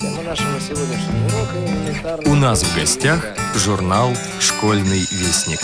У нас в гостях журнал «Школьный вестник».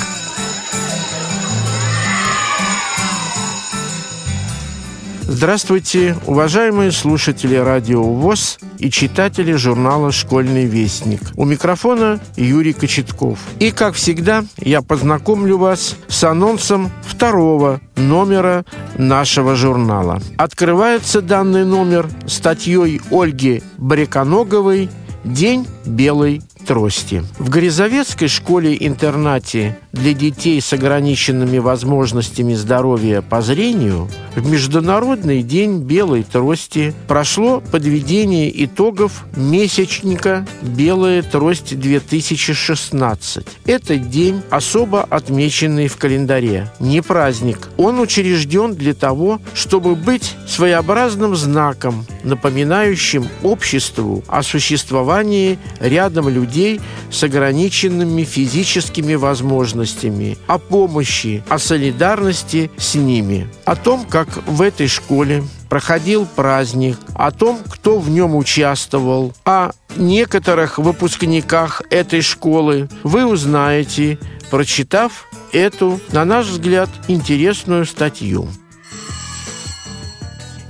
Здравствуйте, уважаемые слушатели радио ВОЗ и читатели журнала «Школьный вестник». У микрофона Юрий Кочетков. И, как всегда, я познакомлю вас с анонсом второго номера нашего журнала. Открывается данный номер статьей Ольги Бреконоговой «День белой трости. В Горизовецкой школе-интернате для детей с ограниченными возможностями здоровья по зрению в Международный день белой трости прошло подведение итогов месячника «Белая трость-2016». Этот день особо отмеченный в календаре. Не праздник. Он учрежден для того, чтобы быть своеобразным знаком, напоминающим обществу о существовании рядом людей, людей с ограниченными физическими возможностями, о помощи, о солидарности с ними, о том, как в этой школе проходил праздник, о том, кто в нем участвовал, о некоторых выпускниках этой школы вы узнаете, прочитав эту, на наш взгляд, интересную статью.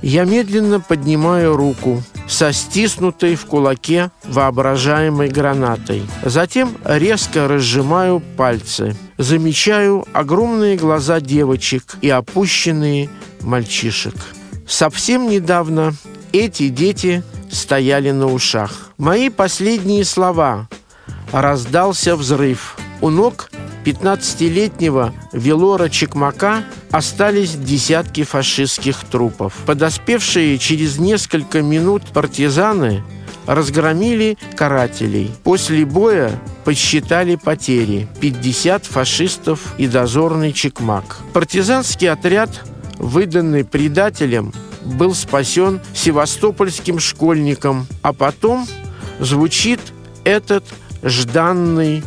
Я медленно поднимаю руку, со стиснутой в кулаке воображаемой гранатой. Затем резко разжимаю пальцы. Замечаю огромные глаза девочек и опущенные мальчишек. Совсем недавно эти дети стояли на ушах. Мои последние слова. Раздался взрыв. У ног 15-летнего Велора Чекмака остались десятки фашистских трупов. Подоспевшие через несколько минут партизаны разгромили карателей. После боя подсчитали потери – 50 фашистов и дозорный Чекмак. Партизанский отряд, выданный предателем, был спасен севастопольским школьником, а потом звучит этот жданный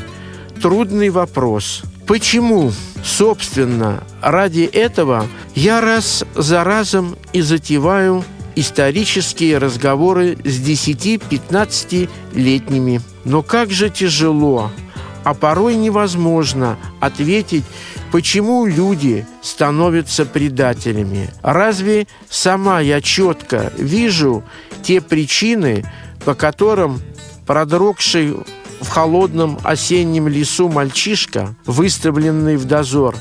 трудный вопрос. Почему, собственно, ради этого я раз за разом и затеваю исторические разговоры с 10-15-летними. Но как же тяжело, а порой невозможно ответить, почему люди становятся предателями. Разве сама я четко вижу те причины, по которым продрогший в холодном осеннем лесу мальчишка, выставленный в дозор,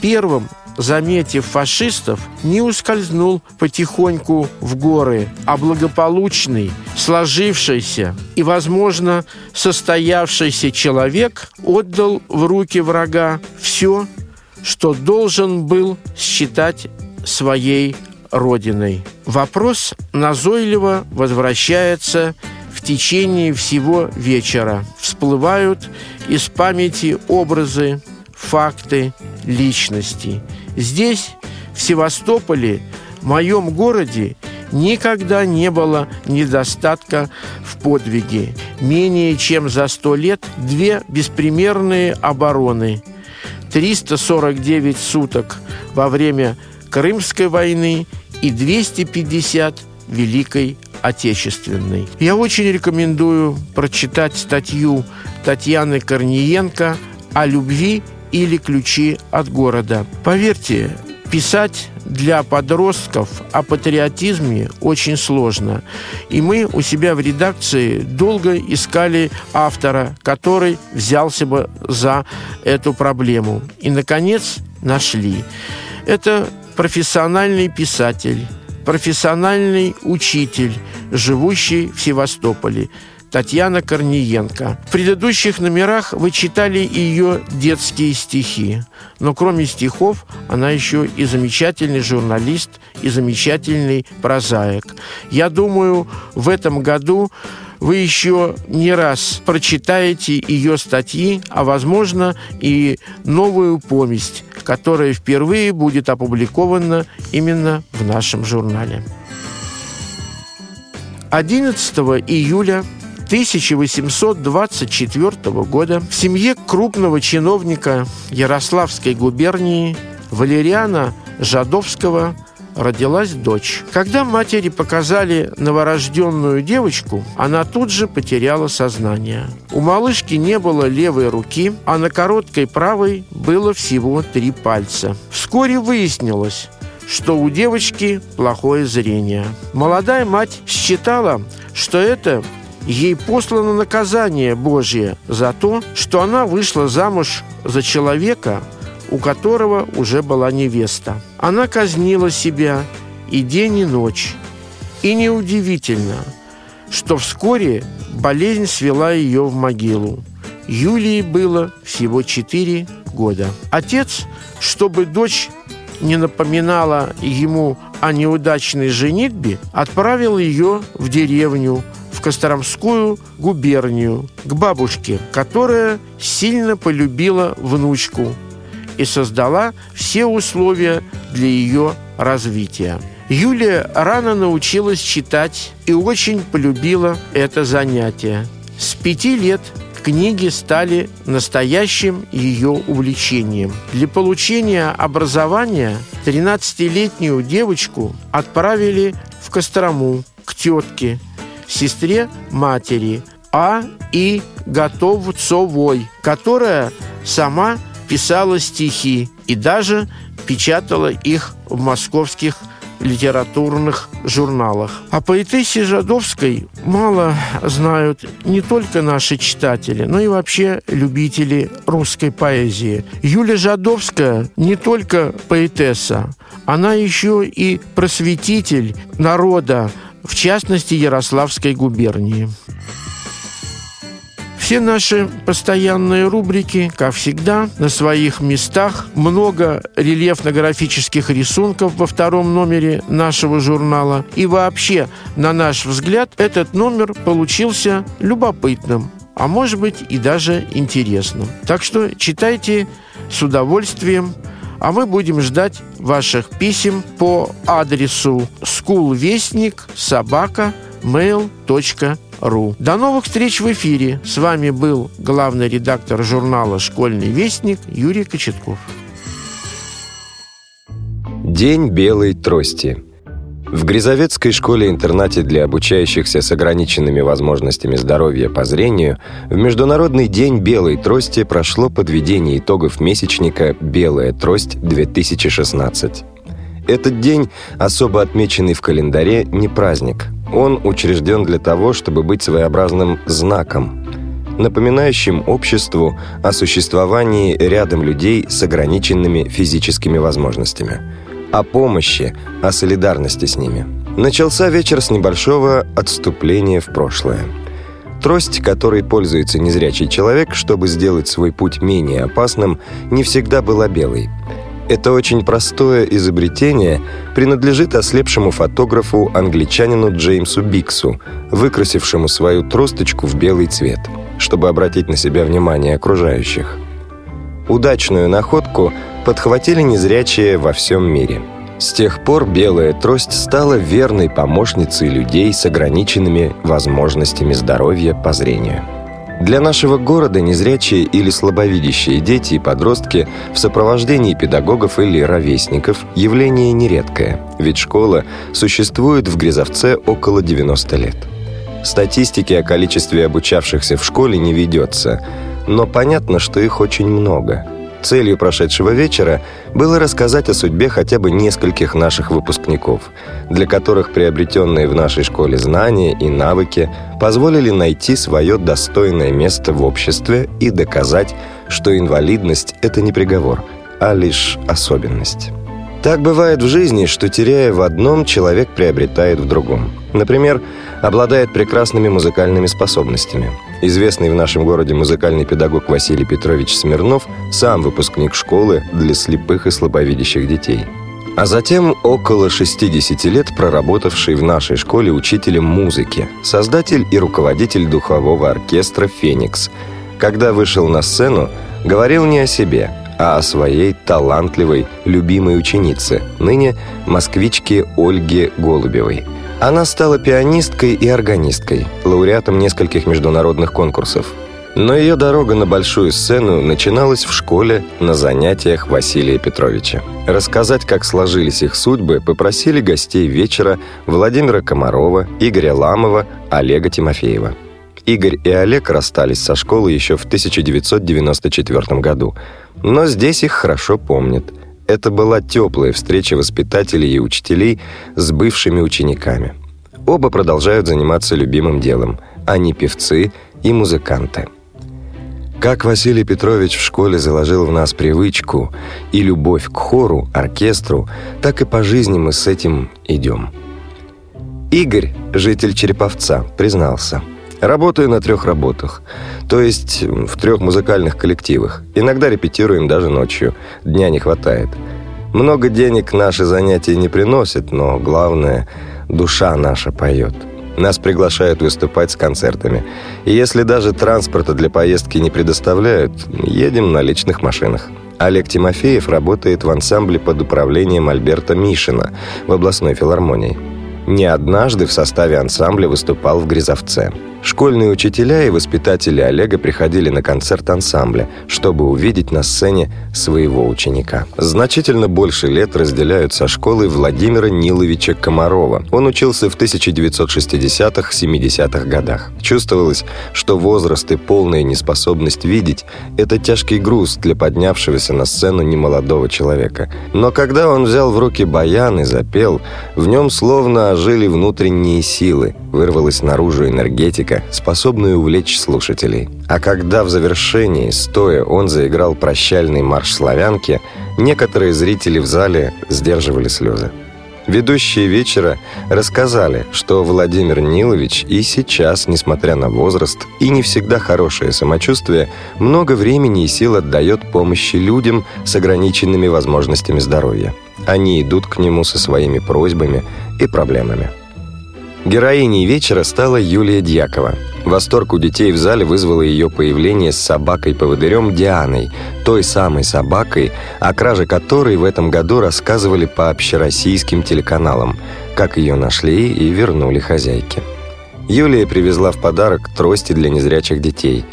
первым заметив фашистов, не ускользнул потихоньку в горы, а благополучный, сложившийся и, возможно, состоявшийся человек отдал в руки врага все, что должен был считать своей родиной. Вопрос назойливо возвращается в течение всего вечера. Всплывают из памяти образы, факты, личности. Здесь, в Севастополе, в моем городе, никогда не было недостатка в подвиге. Менее чем за сто лет две беспримерные обороны. 349 суток во время Крымской войны и 250 Великой отечественной. Я очень рекомендую прочитать статью Татьяны Корниенко о любви или ключи от города. Поверьте, писать для подростков о патриотизме очень сложно. И мы у себя в редакции долго искали автора, который взялся бы за эту проблему. И, наконец, нашли. Это профессиональный писатель, профессиональный учитель, живущий в Севастополе, Татьяна Корниенко. В предыдущих номерах вы читали ее детские стихи. Но кроме стихов, она еще и замечательный журналист, и замечательный прозаик. Я думаю, в этом году вы еще не раз прочитаете ее статьи, а, возможно, и новую повесть, которая впервые будет опубликована именно в нашем журнале. 11 июля 1824 года в семье крупного чиновника Ярославской губернии Валериана Жадовского родилась дочь. Когда матери показали новорожденную девочку, она тут же потеряла сознание. У малышки не было левой руки, а на короткой правой было всего три пальца. Вскоре выяснилось, что у девочки плохое зрение. Молодая мать считала, что это ей послано наказание Божье за то, что она вышла замуж за человека, у которого уже была невеста. Она казнила себя и день, и ночь. И неудивительно, что вскоре болезнь свела ее в могилу. Юлии было всего четыре года. Отец, чтобы дочь не напоминала ему о неудачной женитьбе, отправил ее в деревню, в Костромскую губернию, к бабушке, которая сильно полюбила внучку и создала все условия для ее развития. Юлия рано научилась читать и очень полюбила это занятие. С пяти лет книги стали настоящим ее увлечением. Для получения образования 13-летнюю девочку отправили в Кострому к тетке, сестре матери А. И. Готовцовой, которая сама писала стихи и даже печатала их в московских литературных журналах. О поэтессе Жадовской мало знают не только наши читатели, но и вообще любители русской поэзии. Юлия Жадовская не только поэтесса, она еще и просветитель народа, в частности Ярославской губернии. Все наши постоянные рубрики, как всегда, на своих местах. Много рельефно-графических рисунков во втором номере нашего журнала. И вообще, на наш взгляд, этот номер получился любопытным, а может быть и даже интересным. Так что читайте с удовольствием, а мы будем ждать ваших писем по адресу schoolvestnik собака mail.ru ру. До новых встреч в эфире. С вами был главный редактор журнала «Школьный вестник» Юрий Кочетков. День белой трости. В Грязовецкой школе-интернате для обучающихся с ограниченными возможностями здоровья по зрению в Международный день белой трости прошло подведение итогов месячника «Белая трость-2016». Этот день, особо отмеченный в календаре, не праздник – он учрежден для того, чтобы быть своеобразным знаком, напоминающим обществу о существовании рядом людей с ограниченными физическими возможностями, о помощи, о солидарности с ними. Начался вечер с небольшого отступления в прошлое. Трость, которой пользуется незрячий человек, чтобы сделать свой путь менее опасным, не всегда была белой – это очень простое изобретение принадлежит ослепшему фотографу англичанину Джеймсу Биксу, выкрасившему свою тросточку в белый цвет, чтобы обратить на себя внимание окружающих. Удачную находку подхватили незрячие во всем мире. С тех пор белая трость стала верной помощницей людей с ограниченными возможностями здоровья по зрению. Для нашего города незрячие или слабовидящие дети и подростки в сопровождении педагогов или ровесников явление нередкое, ведь школа существует в Грязовце около 90 лет. Статистики о количестве обучавшихся в школе не ведется, но понятно, что их очень много – Целью прошедшего вечера было рассказать о судьбе хотя бы нескольких наших выпускников, для которых приобретенные в нашей школе знания и навыки позволили найти свое достойное место в обществе и доказать, что инвалидность – это не приговор, а лишь особенность. Так бывает в жизни, что теряя в одном, человек приобретает в другом. Например, обладает прекрасными музыкальными способностями. Известный в нашем городе музыкальный педагог Василий Петрович Смирнов сам выпускник школы для слепых и слабовидящих детей. А затем около 60 лет проработавший в нашей школе учителем музыки, создатель и руководитель духового оркестра «Феникс». Когда вышел на сцену, говорил не о себе – а о своей талантливой, любимой ученице, ныне москвичке Ольге Голубевой. Она стала пианисткой и органисткой, лауреатом нескольких международных конкурсов. Но ее дорога на большую сцену начиналась в школе на занятиях Василия Петровича. Рассказать, как сложились их судьбы, попросили гостей вечера Владимира Комарова, Игоря Ламова, Олега Тимофеева. Игорь и Олег расстались со школы еще в 1994 году, но здесь их хорошо помнят. Это была теплая встреча воспитателей и учителей с бывшими учениками. Оба продолжают заниматься любимым делом. Они певцы и музыканты. Как Василий Петрович в школе заложил в нас привычку и любовь к хору, оркестру, так и по жизни мы с этим идем. Игорь, житель Череповца, признался. Работаю на трех работах, то есть в трех музыкальных коллективах. Иногда репетируем даже ночью, дня не хватает. Много денег наши занятия не приносят, но главное, душа наша поет – нас приглашают выступать с концертами. И если даже транспорта для поездки не предоставляют, едем на личных машинах. Олег Тимофеев работает в ансамбле под управлением Альберта Мишина в областной филармонии. Не однажды в составе ансамбля выступал в Грязовце. Школьные учителя и воспитатели Олега приходили на концерт ансамбля, чтобы увидеть на сцене своего ученика. Значительно больше лет разделяют со школой Владимира Ниловича Комарова. Он учился в 1960-70-х годах. Чувствовалось, что возраст и полная неспособность видеть – это тяжкий груз для поднявшегося на сцену немолодого человека. Но когда он взял в руки баян и запел, в нем словно ожили внутренние силы, вырвалась наружу энергетика, способная увлечь слушателей. А когда в завершении, стоя, он заиграл прощальный марш славянки, некоторые зрители в зале сдерживали слезы. Ведущие вечера рассказали, что Владимир Нилович и сейчас, несмотря на возраст и не всегда хорошее самочувствие, много времени и сил отдает помощи людям с ограниченными возможностями здоровья. Они идут к нему со своими просьбами и проблемами. Героиней вечера стала Юлия Дьякова. Восторг у детей в зале вызвало ее появление с собакой-поводырем Дианой, той самой собакой, о краже которой в этом году рассказывали по общероссийским телеканалам, как ее нашли и вернули хозяйке. Юлия привезла в подарок трости для незрячих детей.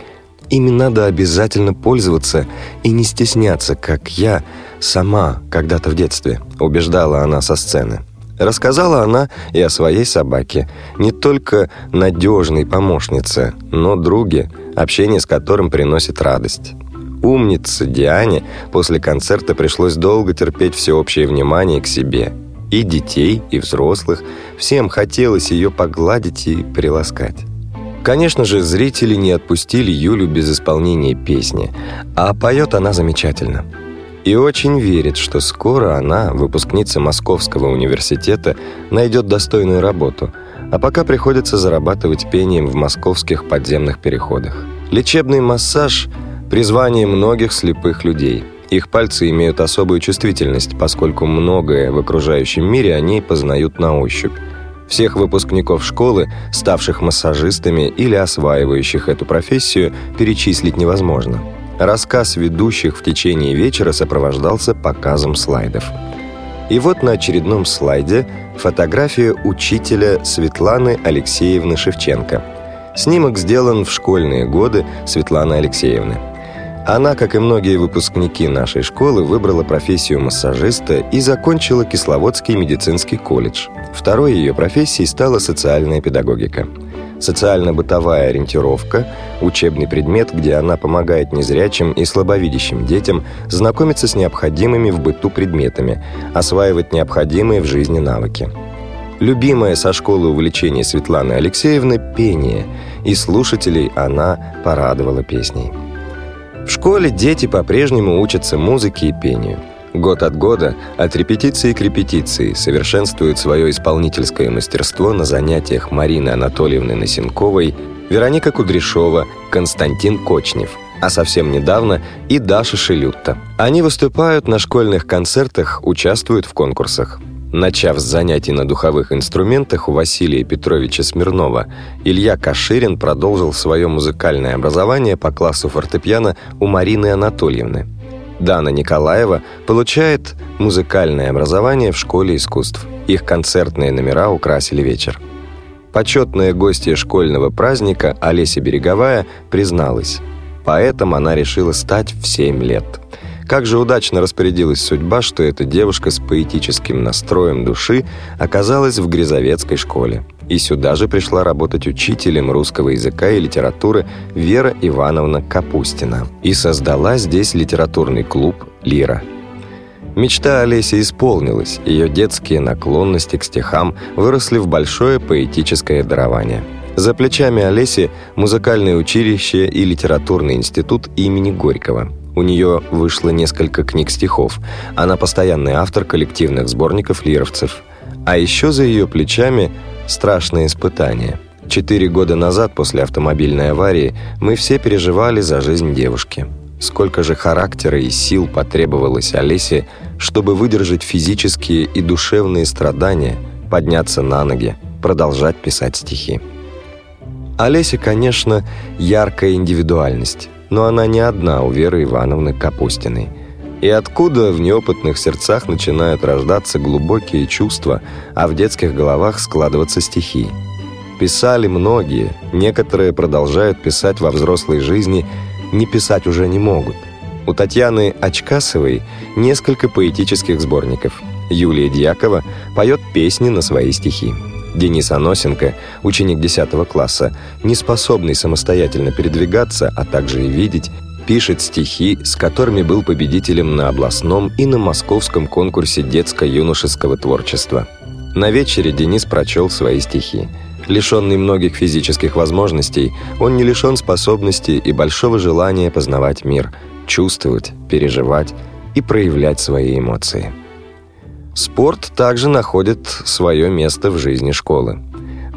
Ими надо обязательно пользоваться и не стесняться, как я сама когда-то в детстве, убеждала она со сцены. Рассказала она и о своей собаке, не только надежной помощнице, но друге, общение с которым приносит радость. Умнице Диане после концерта пришлось долго терпеть всеобщее внимание к себе. И детей, и взрослых. Всем хотелось ее погладить и приласкать. Конечно же, зрители не отпустили Юлю без исполнения песни, а поет она замечательно – и очень верит, что скоро она, выпускница Московского университета, найдет достойную работу, а пока приходится зарабатывать пением в московских подземных переходах. Лечебный массаж – призвание многих слепых людей. Их пальцы имеют особую чувствительность, поскольку многое в окружающем мире они познают на ощупь. Всех выпускников школы, ставших массажистами или осваивающих эту профессию, перечислить невозможно – Рассказ ведущих в течение вечера сопровождался показом слайдов. И вот на очередном слайде фотография учителя Светланы Алексеевны Шевченко. Снимок сделан в школьные годы Светланы Алексеевны. Она, как и многие выпускники нашей школы, выбрала профессию массажиста и закончила Кисловодский медицинский колледж. Второй ее профессией стала социальная педагогика – социально-бытовая ориентировка, учебный предмет, где она помогает незрячим и слабовидящим детям знакомиться с необходимыми в быту предметами, осваивать необходимые в жизни навыки. Любимое со школы увлечение Светланы Алексеевны – пение, и слушателей она порадовала песней. В школе дети по-прежнему учатся музыке и пению – Год от года, от репетиции к репетиции, совершенствуют свое исполнительское мастерство на занятиях Марины Анатольевны Насенковой, Вероника Кудряшова, Константин Кочнев, а совсем недавно и Даша Шелютта. Они выступают на школьных концертах, участвуют в конкурсах. Начав с занятий на духовых инструментах у Василия Петровича Смирнова, Илья Каширин продолжил свое музыкальное образование по классу фортепиано у Марины Анатольевны – Дана Николаева получает музыкальное образование в школе искусств. Их концертные номера украсили вечер. Почетная гостья школьного праздника Олеся Береговая призналась. Поэтому она решила стать в 7 лет. Как же удачно распорядилась судьба, что эта девушка с поэтическим настроем души оказалась в Грязовецкой школе. И сюда же пришла работать учителем русского языка и литературы Вера Ивановна Капустина. И создала здесь литературный клуб «Лира». Мечта Олеси исполнилась, ее детские наклонности к стихам выросли в большое поэтическое дарование. За плечами Олеси музыкальное училище и литературный институт имени Горького. У нее вышло несколько книг стихов. Она постоянный автор коллективных сборников лировцев. А еще за ее плечами страшное испытание. Четыре года назад, после автомобильной аварии, мы все переживали за жизнь девушки. Сколько же характера и сил потребовалось Олесе, чтобы выдержать физические и душевные страдания, подняться на ноги, продолжать писать стихи. Олеся, конечно, яркая индивидуальность, но она не одна у Веры Ивановны Капустиной. И откуда в неопытных сердцах начинают рождаться глубокие чувства, а в детских головах складываться стихи? Писали многие, некоторые продолжают писать во взрослой жизни – не писать уже не могут. У Татьяны Очкасовой несколько поэтических сборников. Юлия Дьякова поет песни на свои стихи. Денис Аносенко, ученик 10 класса, не способный самостоятельно передвигаться, а также и видеть, пишет стихи, с которыми был победителем на областном и на московском конкурсе детско-юношеского творчества. На вечере Денис прочел свои стихи – Лишенный многих физических возможностей, он не лишен способности и большого желания познавать мир, чувствовать, переживать и проявлять свои эмоции. Спорт также находит свое место в жизни школы.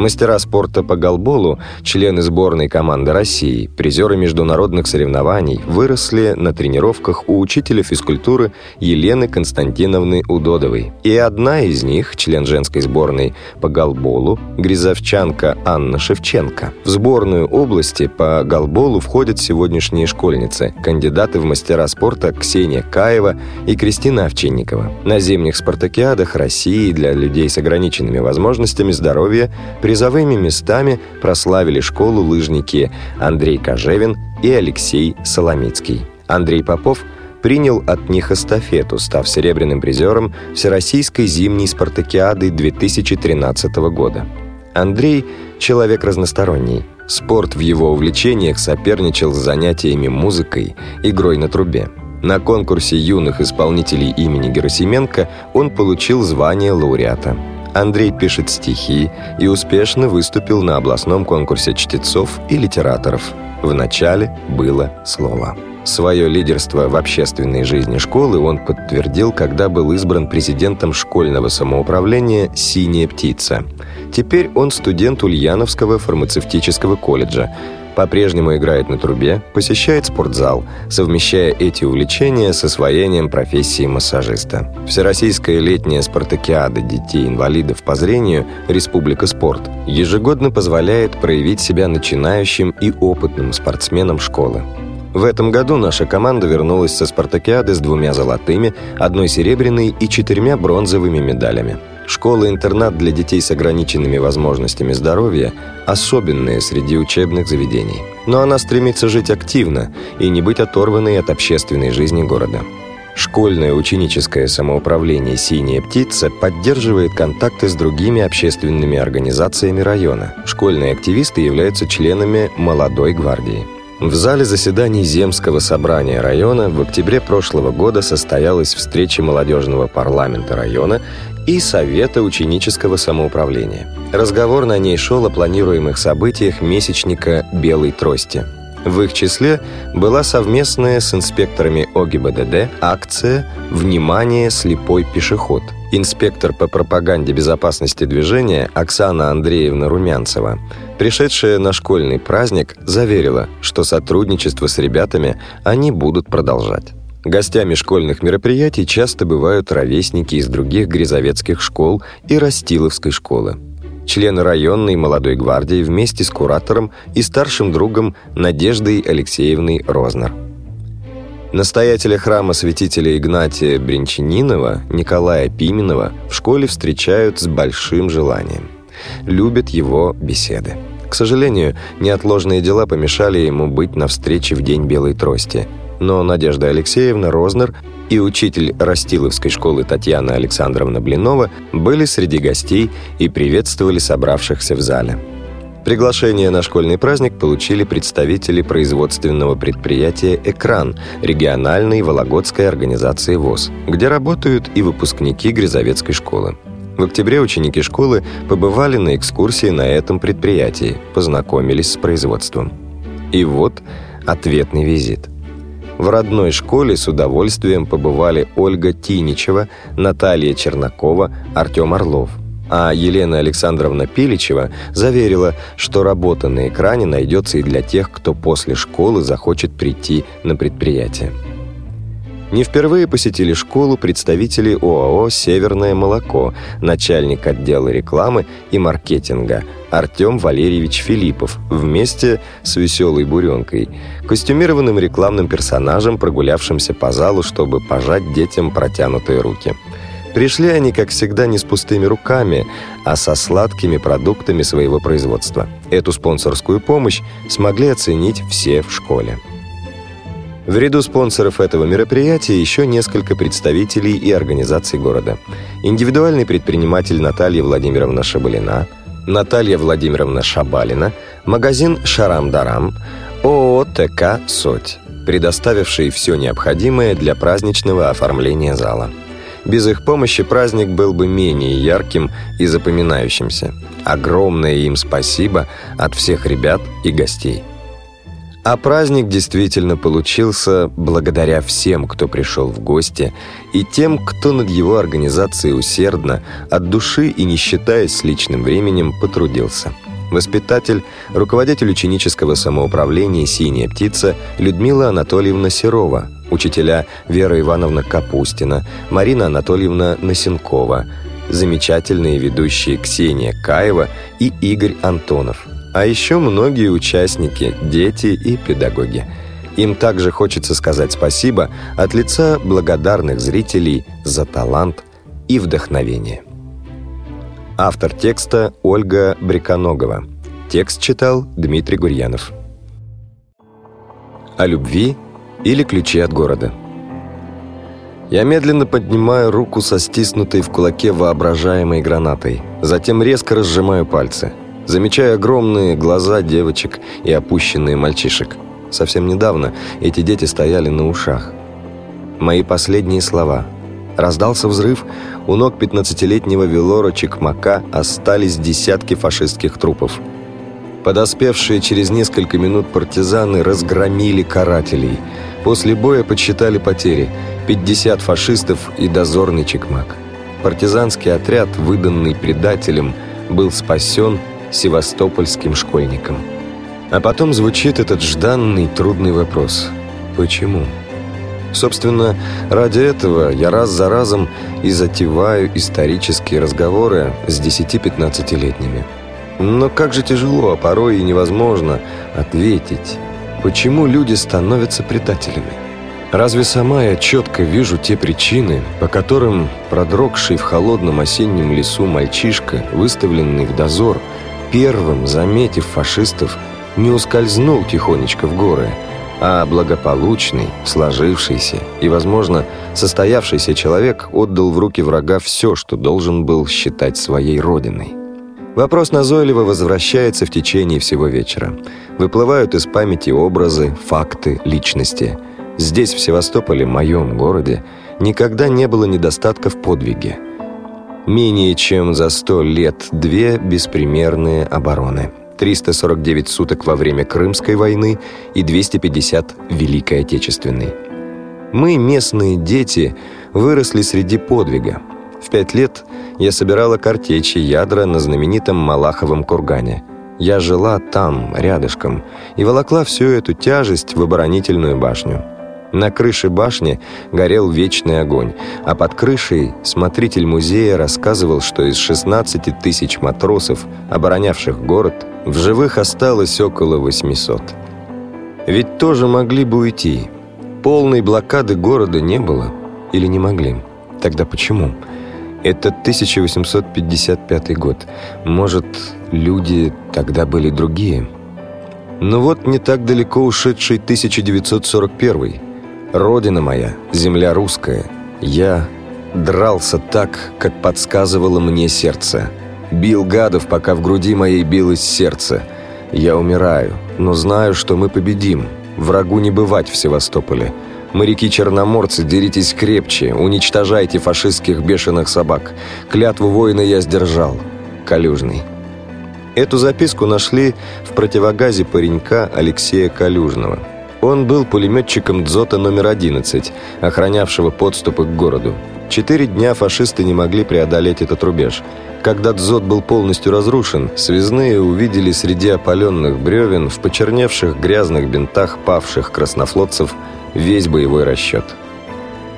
Мастера спорта по голболу, члены сборной команды России, призеры международных соревнований, выросли на тренировках у учителя физкультуры Елены Константиновны Удодовой. И одна из них, член женской сборной по голболу, грязовчанка Анна Шевченко. В сборную области по голболу входят сегодняшние школьницы, кандидаты в мастера спорта Ксения Каева и Кристина Овчинникова. На зимних спартакиадах России для людей с ограниченными возможностями здоровья Призовыми местами прославили школу лыжники Андрей Кожевин и Алексей Соломицкий. Андрей Попов принял от них эстафету, став серебряным призером Всероссийской зимней спартакиады 2013 года. Андрей – человек разносторонний. Спорт в его увлечениях соперничал с занятиями музыкой, игрой на трубе. На конкурсе юных исполнителей имени Герасименко он получил звание лауреата – Андрей пишет стихи и успешно выступил на областном конкурсе чтецов и литераторов. В начале было слово. Свое лидерство в общественной жизни школы он подтвердил, когда был избран президентом школьного самоуправления «Синяя птица». Теперь он студент Ульяновского фармацевтического колледжа, по-прежнему играет на трубе, посещает спортзал, совмещая эти увлечения с освоением профессии массажиста. Всероссийская летняя спартакиада детей-инвалидов по зрению «Республика спорт» ежегодно позволяет проявить себя начинающим и опытным спортсменам школы. В этом году наша команда вернулась со спартакиады с двумя золотыми, одной серебряной и четырьмя бронзовыми медалями. Школа-интернат для детей с ограниченными возможностями здоровья особенная среди учебных заведений. Но она стремится жить активно и не быть оторванной от общественной жизни города. Школьное ученическое самоуправление «Синяя птица» поддерживает контакты с другими общественными организациями района. Школьные активисты являются членами «Молодой гвардии». В зале заседаний Земского собрания района в октябре прошлого года состоялась встреча молодежного парламента района и Совета ученического самоуправления. Разговор на ней шел о планируемых событиях месячника «Белой трости». В их числе была совместная с инспекторами ОГИБДД акция «Внимание, слепой пешеход». Инспектор по пропаганде безопасности движения Оксана Андреевна Румянцева, пришедшая на школьный праздник, заверила, что сотрудничество с ребятами они будут продолжать. Гостями школьных мероприятий часто бывают ровесники из других грязовецких школ и Растиловской школы. Члены районной молодой гвардии вместе с куратором и старшим другом Надеждой Алексеевной Рознер. Настоятеля храма святителя Игнатия Бринчанинова Николая Пименова в школе встречают с большим желанием. любят его беседы. К сожалению, неотложные дела помешали ему быть на встрече в День Белой Трости. Но Надежда Алексеевна Рознер и учитель Растиловской школы Татьяна Александровна Блинова были среди гостей и приветствовали собравшихся в зале. Приглашение на школьный праздник получили представители производственного предприятия «Экран» региональной Вологодской организации ВОЗ, где работают и выпускники Грязовецкой школы. В октябре ученики школы побывали на экскурсии на этом предприятии, познакомились с производством. И вот ответный визит. В родной школе с удовольствием побывали Ольга Тиничева, Наталья Чернакова, Артем Орлов. А Елена Александровна Пиличева заверила, что работа на экране найдется и для тех, кто после школы захочет прийти на предприятие. Не впервые посетили школу представители ОАО «Северное молоко», начальник отдела рекламы и маркетинга Артем Валерьевич Филиппов вместе с веселой буренкой, костюмированным рекламным персонажем, прогулявшимся по залу, чтобы пожать детям протянутые руки. Пришли они, как всегда, не с пустыми руками, а со сладкими продуктами своего производства. Эту спонсорскую помощь смогли оценить все в школе. В ряду спонсоров этого мероприятия еще несколько представителей и организаций города. Индивидуальный предприниматель Наталья Владимировна Шабалина, Наталья Владимировна Шабалина, магазин «Шарам-дарам», ООО «ТК Соть», предоставивший все необходимое для праздничного оформления зала. Без их помощи праздник был бы менее ярким и запоминающимся. Огромное им спасибо от всех ребят и гостей. А праздник действительно получился благодаря всем, кто пришел в гости, и тем, кто над его организацией усердно, от души и не считаясь с личным временем, потрудился. Воспитатель, руководитель ученического самоуправления «Синяя птица» Людмила Анатольевна Серова, учителя Вера Ивановна Капустина, Марина Анатольевна Носенкова, замечательные ведущие Ксения Каева и Игорь Антонов – а еще многие участники, дети и педагоги. Им также хочется сказать спасибо от лица благодарных зрителей за талант и вдохновение. Автор текста Ольга Бриконогова. Текст читал Дмитрий Гурьянов. О любви или ключи от города. Я медленно поднимаю руку со стиснутой в кулаке воображаемой гранатой. Затем резко разжимаю пальцы – замечая огромные глаза девочек и опущенные мальчишек. Совсем недавно эти дети стояли на ушах. Мои последние слова. Раздался взрыв, у ног 15-летнего Велора Чекмака остались десятки фашистских трупов. Подоспевшие через несколько минут партизаны разгромили карателей. После боя подсчитали потери – 50 фашистов и дозорный Чекмак. Партизанский отряд, выданный предателем, был спасен севастопольским школьникам. А потом звучит этот жданный трудный вопрос. Почему? Собственно, ради этого я раз за разом и затеваю исторические разговоры с 10-15-летними. Но как же тяжело, а порой и невозможно ответить, почему люди становятся предателями. Разве сама я четко вижу те причины, по которым продрогший в холодном осеннем лесу мальчишка, выставленный в дозор, первым, заметив фашистов, не ускользнул тихонечко в горы, а благополучный, сложившийся и, возможно, состоявшийся человек отдал в руки врага все, что должен был считать своей родиной. Вопрос назойливо возвращается в течение всего вечера. Выплывают из памяти образы, факты, личности. Здесь, в Севастополе, моем городе, никогда не было недостатка в подвиге – Менее чем за сто лет две беспримерные обороны. 349 суток во время Крымской войны и 250 Великой Отечественной. Мы, местные дети, выросли среди подвига. В пять лет я собирала картечи ядра на знаменитом Малаховом кургане. Я жила там, рядышком, и волокла всю эту тяжесть в оборонительную башню. На крыше башни горел вечный огонь, а под крышей смотритель музея рассказывал, что из 16 тысяч матросов, оборонявших город, в живых осталось около 800. Ведь тоже могли бы уйти. Полной блокады города не было или не могли. Тогда почему? Это 1855 год. Может, люди тогда были другие? Но вот не так далеко ушедший 1941. Родина моя, земля русская. Я дрался так, как подсказывало мне сердце. Бил гадов, пока в груди моей билось сердце. Я умираю, но знаю, что мы победим. Врагу не бывать в Севастополе. Моряки-черноморцы, деритесь крепче, уничтожайте фашистских бешеных собак. Клятву воина я сдержал. Калюжный. Эту записку нашли в противогазе паренька Алексея Калюжного. Он был пулеметчиком Дзота номер 11, охранявшего подступы к городу. Четыре дня фашисты не могли преодолеть этот рубеж. Когда Дзот был полностью разрушен, связные увидели среди опаленных бревен в почерневших грязных бинтах павших краснофлотцев весь боевой расчет.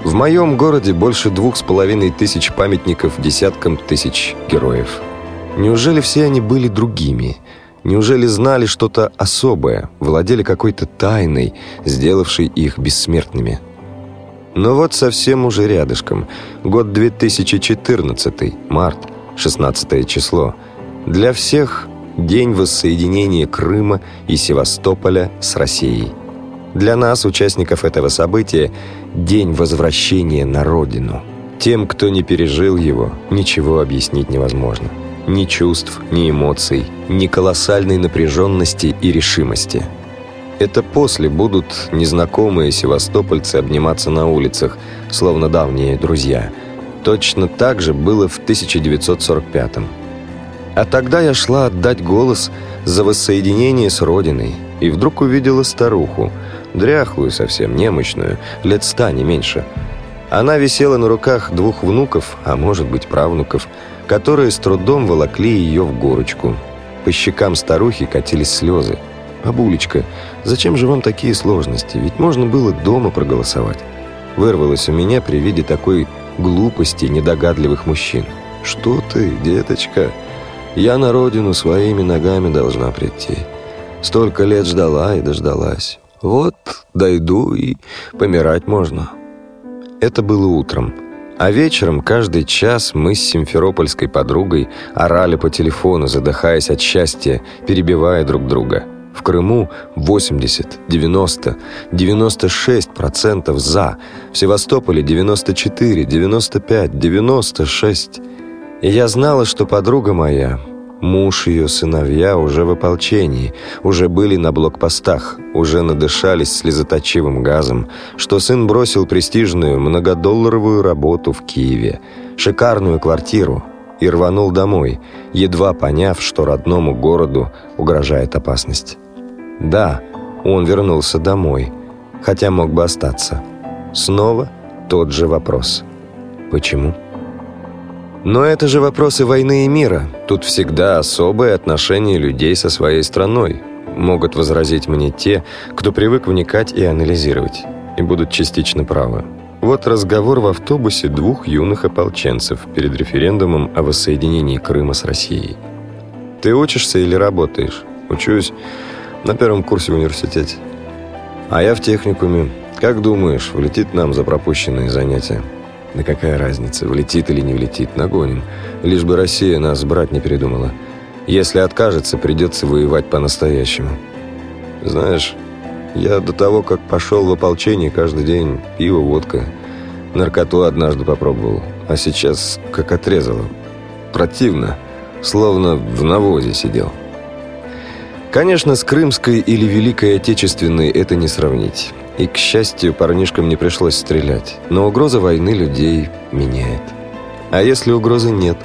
В моем городе больше двух с половиной тысяч памятников десяткам тысяч героев. Неужели все они были другими? Неужели знали что-то особое, владели какой-то тайной, сделавшей их бессмертными? Но вот совсем уже рядышком. Год 2014, март, 16 число. Для всех день воссоединения Крыма и Севастополя с Россией. Для нас, участников этого события, день возвращения на родину. Тем, кто не пережил его, ничего объяснить невозможно. Ни чувств, ни эмоций, ни колоссальной напряженности и решимости. Это после будут незнакомые севастопольцы обниматься на улицах, словно давние друзья. Точно так же было в 1945-м. А тогда я шла отдать голос за воссоединение с Родиной, и вдруг увидела старуху, дряхлую совсем, немощную, лет ста, не меньше. Она висела на руках двух внуков, а может быть правнуков, которые с трудом волокли ее в горочку. По щекам старухи катились слезы. «Бабулечка, зачем же вам такие сложности? Ведь можно было дома проголосовать». Вырвалось у меня при виде такой глупости недогадливых мужчин. «Что ты, деточка? Я на родину своими ногами должна прийти. Столько лет ждала и дождалась. Вот дойду и помирать можно». Это было утром. А вечером каждый час мы с симферопольской подругой орали по телефону, задыхаясь от счастья, перебивая друг друга. В Крыму 80, 90, 96% «за». В Севастополе 94, 95, 96. И я знала, что подруга моя, Муж ее сыновья уже в ополчении, уже были на блокпостах, уже надышались слезоточивым газом, что сын бросил престижную многодолларовую работу в Киеве, шикарную квартиру и рванул домой, едва поняв, что родному городу угрожает опасность. Да, он вернулся домой, хотя мог бы остаться. Снова тот же вопрос. Почему? Но это же вопросы войны и мира. Тут всегда особое отношение людей со своей страной. Могут возразить мне те, кто привык вникать и анализировать. И будут частично правы. Вот разговор в автобусе двух юных ополченцев перед референдумом о воссоединении Крыма с Россией. «Ты учишься или работаешь?» «Учусь на первом курсе в университете». «А я в техникуме. Как думаешь, влетит нам за пропущенные занятия?» Да какая разница, влетит или не влетит, нагоним. Лишь бы Россия нас брать не передумала. Если откажется, придется воевать по-настоящему. Знаешь, я до того, как пошел в ополчение, каждый день пиво, водка. Наркоту однажды попробовал, а сейчас как отрезало. Противно, словно в навозе сидел. Конечно, с Крымской или Великой Отечественной это не сравнить. И, к счастью, парнишкам не пришлось стрелять. Но угроза войны людей меняет. А если угрозы нет?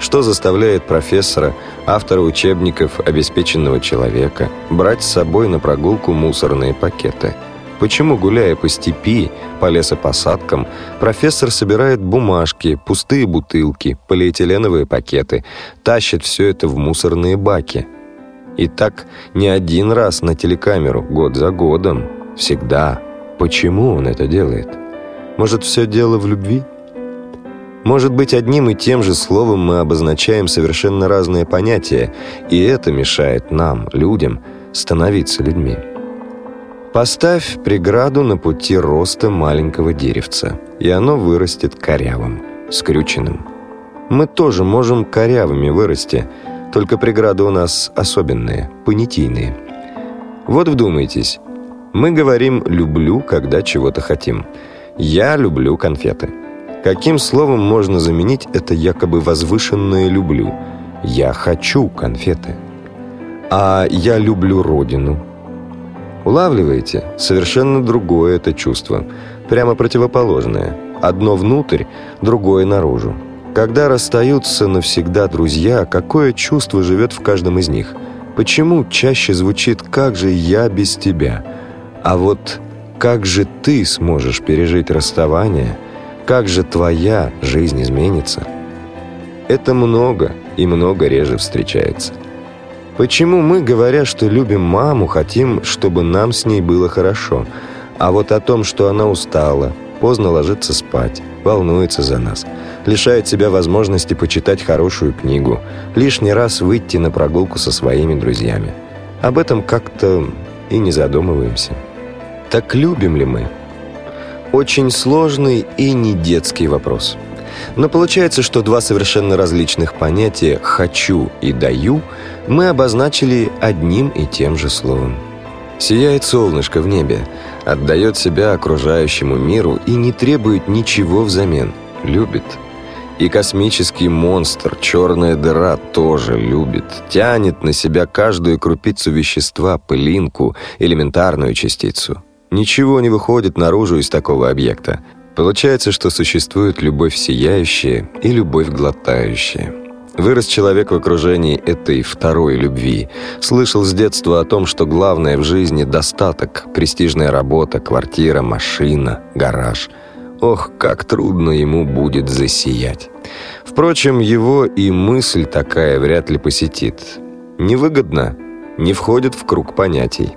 Что заставляет профессора, автора учебников обеспеченного человека, брать с собой на прогулку мусорные пакеты? Почему, гуляя по степи, по лесопосадкам, профессор собирает бумажки, пустые бутылки, полиэтиленовые пакеты, тащит все это в мусорные баки? И так не один раз на телекамеру, год за годом, Всегда. Почему он это делает? Может, все дело в любви? Может быть, одним и тем же словом мы обозначаем совершенно разные понятия, и это мешает нам, людям, становиться людьми. Поставь преграду на пути роста маленького деревца, и оно вырастет корявым, скрюченным. Мы тоже можем корявыми вырасти, только преграды у нас особенные, понятийные. Вот вдумайтесь, мы говорим «люблю», когда чего-то хотим. «Я люблю конфеты». Каким словом можно заменить это якобы возвышенное «люблю»? «Я хочу конфеты». А «я люблю родину». Улавливаете? Совершенно другое это чувство. Прямо противоположное. Одно внутрь, другое наружу. Когда расстаются навсегда друзья, какое чувство живет в каждом из них? Почему чаще звучит «как же я без тебя»? А вот «как же ты сможешь пережить расставание?» Как же твоя жизнь изменится? Это много и много реже встречается. Почему мы, говоря, что любим маму, хотим, чтобы нам с ней было хорошо, а вот о том, что она устала, поздно ложится спать, волнуется за нас, лишает себя возможности почитать хорошую книгу, лишний раз выйти на прогулку со своими друзьями. Об этом как-то и не задумываемся. Так любим ли мы? Очень сложный и не детский вопрос. Но получается, что два совершенно различных понятия «хочу» и «даю» мы обозначили одним и тем же словом. Сияет солнышко в небе, отдает себя окружающему миру и не требует ничего взамен. Любит. И космический монстр, черная дыра, тоже любит. Тянет на себя каждую крупицу вещества, пылинку, элементарную частицу – Ничего не выходит наружу из такого объекта. Получается, что существует любовь сияющая и любовь глотающая. Вырос человек в окружении этой второй любви. Слышал с детства о том, что главное в жизни – достаток, престижная работа, квартира, машина, гараж. Ох, как трудно ему будет засиять. Впрочем, его и мысль такая вряд ли посетит. Невыгодно, не входит в круг понятий.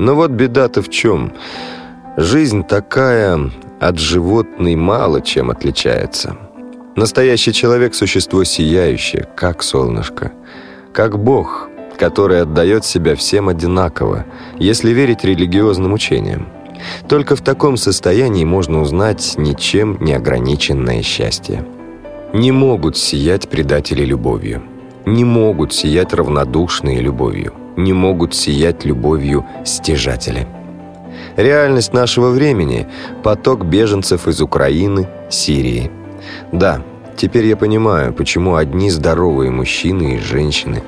Но вот беда-то в чем? Жизнь такая от животной мало чем отличается. Настоящий человек – существо сияющее, как солнышко. Как Бог, который отдает себя всем одинаково, если верить религиозным учениям. Только в таком состоянии можно узнать ничем не ограниченное счастье. Не могут сиять предатели любовью. Не могут сиять равнодушные любовью не могут сиять любовью стяжатели. Реальность нашего времени – поток беженцев из Украины, Сирии. Да, теперь я понимаю, почему одни здоровые мужчины и женщины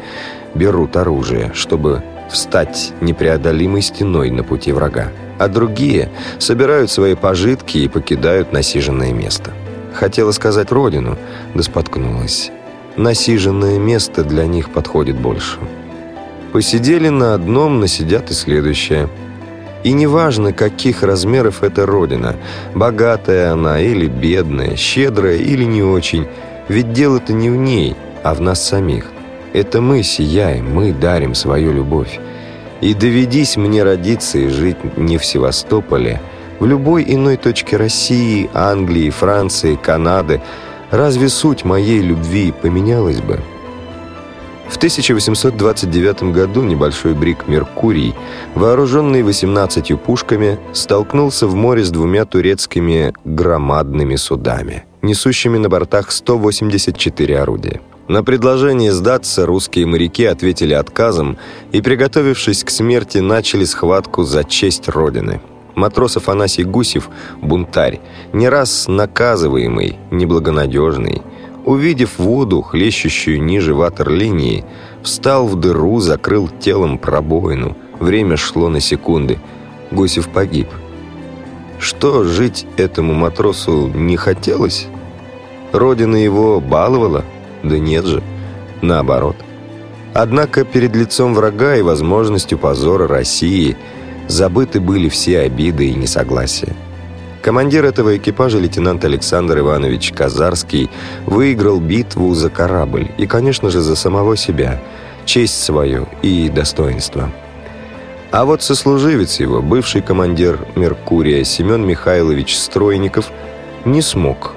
берут оружие, чтобы встать непреодолимой стеной на пути врага, а другие собирают свои пожитки и покидают насиженное место. Хотела сказать родину, да споткнулась. Насиженное место для них подходит больше. Посидели на одном, насидят и следующее. И неважно, каких размеров эта родина, богатая она или бедная, щедрая или не очень, ведь дело-то не в ней, а в нас самих. Это мы сияем, мы дарим свою любовь. И доведись мне родиться и жить не в Севастополе, в любой иной точке России, Англии, Франции, Канады, разве суть моей любви поменялась бы?» В 1829 году небольшой брик «Меркурий», вооруженный 18 пушками, столкнулся в море с двумя турецкими громадными судами, несущими на бортах 184 орудия. На предложение сдаться русские моряки ответили отказом и, приготовившись к смерти, начали схватку за честь Родины. Матрос Афанасий Гусев, бунтарь, не раз наказываемый, неблагонадежный, Увидев воду, хлещущую ниже ватерлинии, встал в дыру, закрыл телом пробоину. Время шло на секунды. Гусев погиб. Что, жить этому матросу не хотелось? Родина его баловала? Да нет же. Наоборот. Однако перед лицом врага и возможностью позора России забыты были все обиды и несогласия. Командир этого экипажа, лейтенант Александр Иванович Казарский, выиграл битву за корабль и, конечно же, за самого себя, честь свою и достоинство. А вот сослуживец его, бывший командир «Меркурия» Семен Михайлович Стройников, не смог.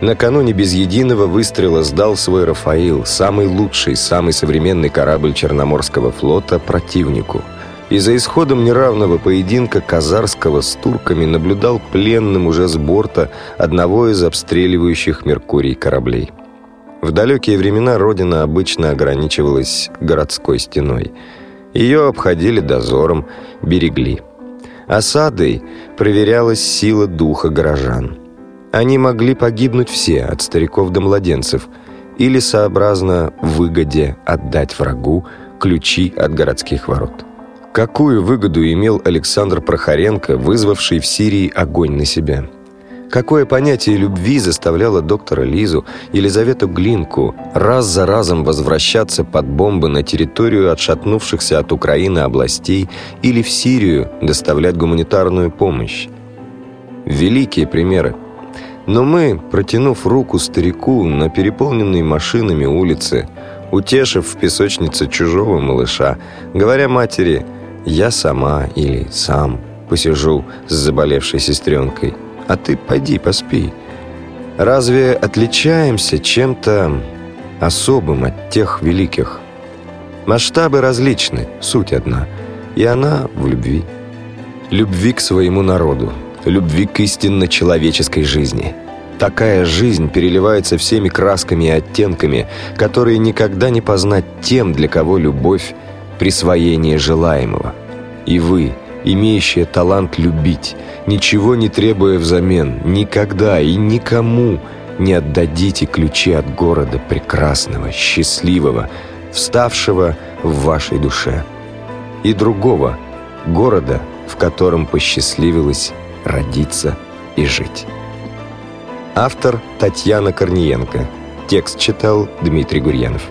Накануне без единого выстрела сдал свой «Рафаил», самый лучший, самый современный корабль Черноморского флота, противнику – и за исходом неравного поединка Казарского с турками наблюдал пленным уже с борта одного из обстреливающих Меркурий кораблей. В далекие времена родина обычно ограничивалась городской стеной. Ее обходили дозором, берегли. Осадой проверялась сила духа горожан. Они могли погибнуть все, от стариков до младенцев, или сообразно выгоде отдать врагу ключи от городских ворот. Какую выгоду имел Александр Прохоренко, вызвавший в Сирии огонь на себя? Какое понятие любви заставляло доктора Лизу, Елизавету Глинку раз за разом возвращаться под бомбы на территорию отшатнувшихся от Украины областей или в Сирию доставлять гуманитарную помощь? Великие примеры. Но мы, протянув руку старику на переполненной машинами улице, утешив в песочнице чужого малыша, говоря матери «я сама» или «сам» посижу с заболевшей сестренкой – а ты пойди поспи. Разве отличаемся чем-то особым от тех великих? Масштабы различны, суть одна, и она в любви. Любви к своему народу, любви к истинно человеческой жизни. Такая жизнь переливается всеми красками и оттенками, которые никогда не познать тем, для кого любовь – присвоение желаемого. И вы – имеющая талант любить, ничего не требуя взамен, никогда и никому не отдадите ключи от города прекрасного, счастливого, вставшего в вашей душе. И другого города, в котором посчастливилось родиться и жить. Автор Татьяна Корниенко. Текст читал Дмитрий Гурьянов.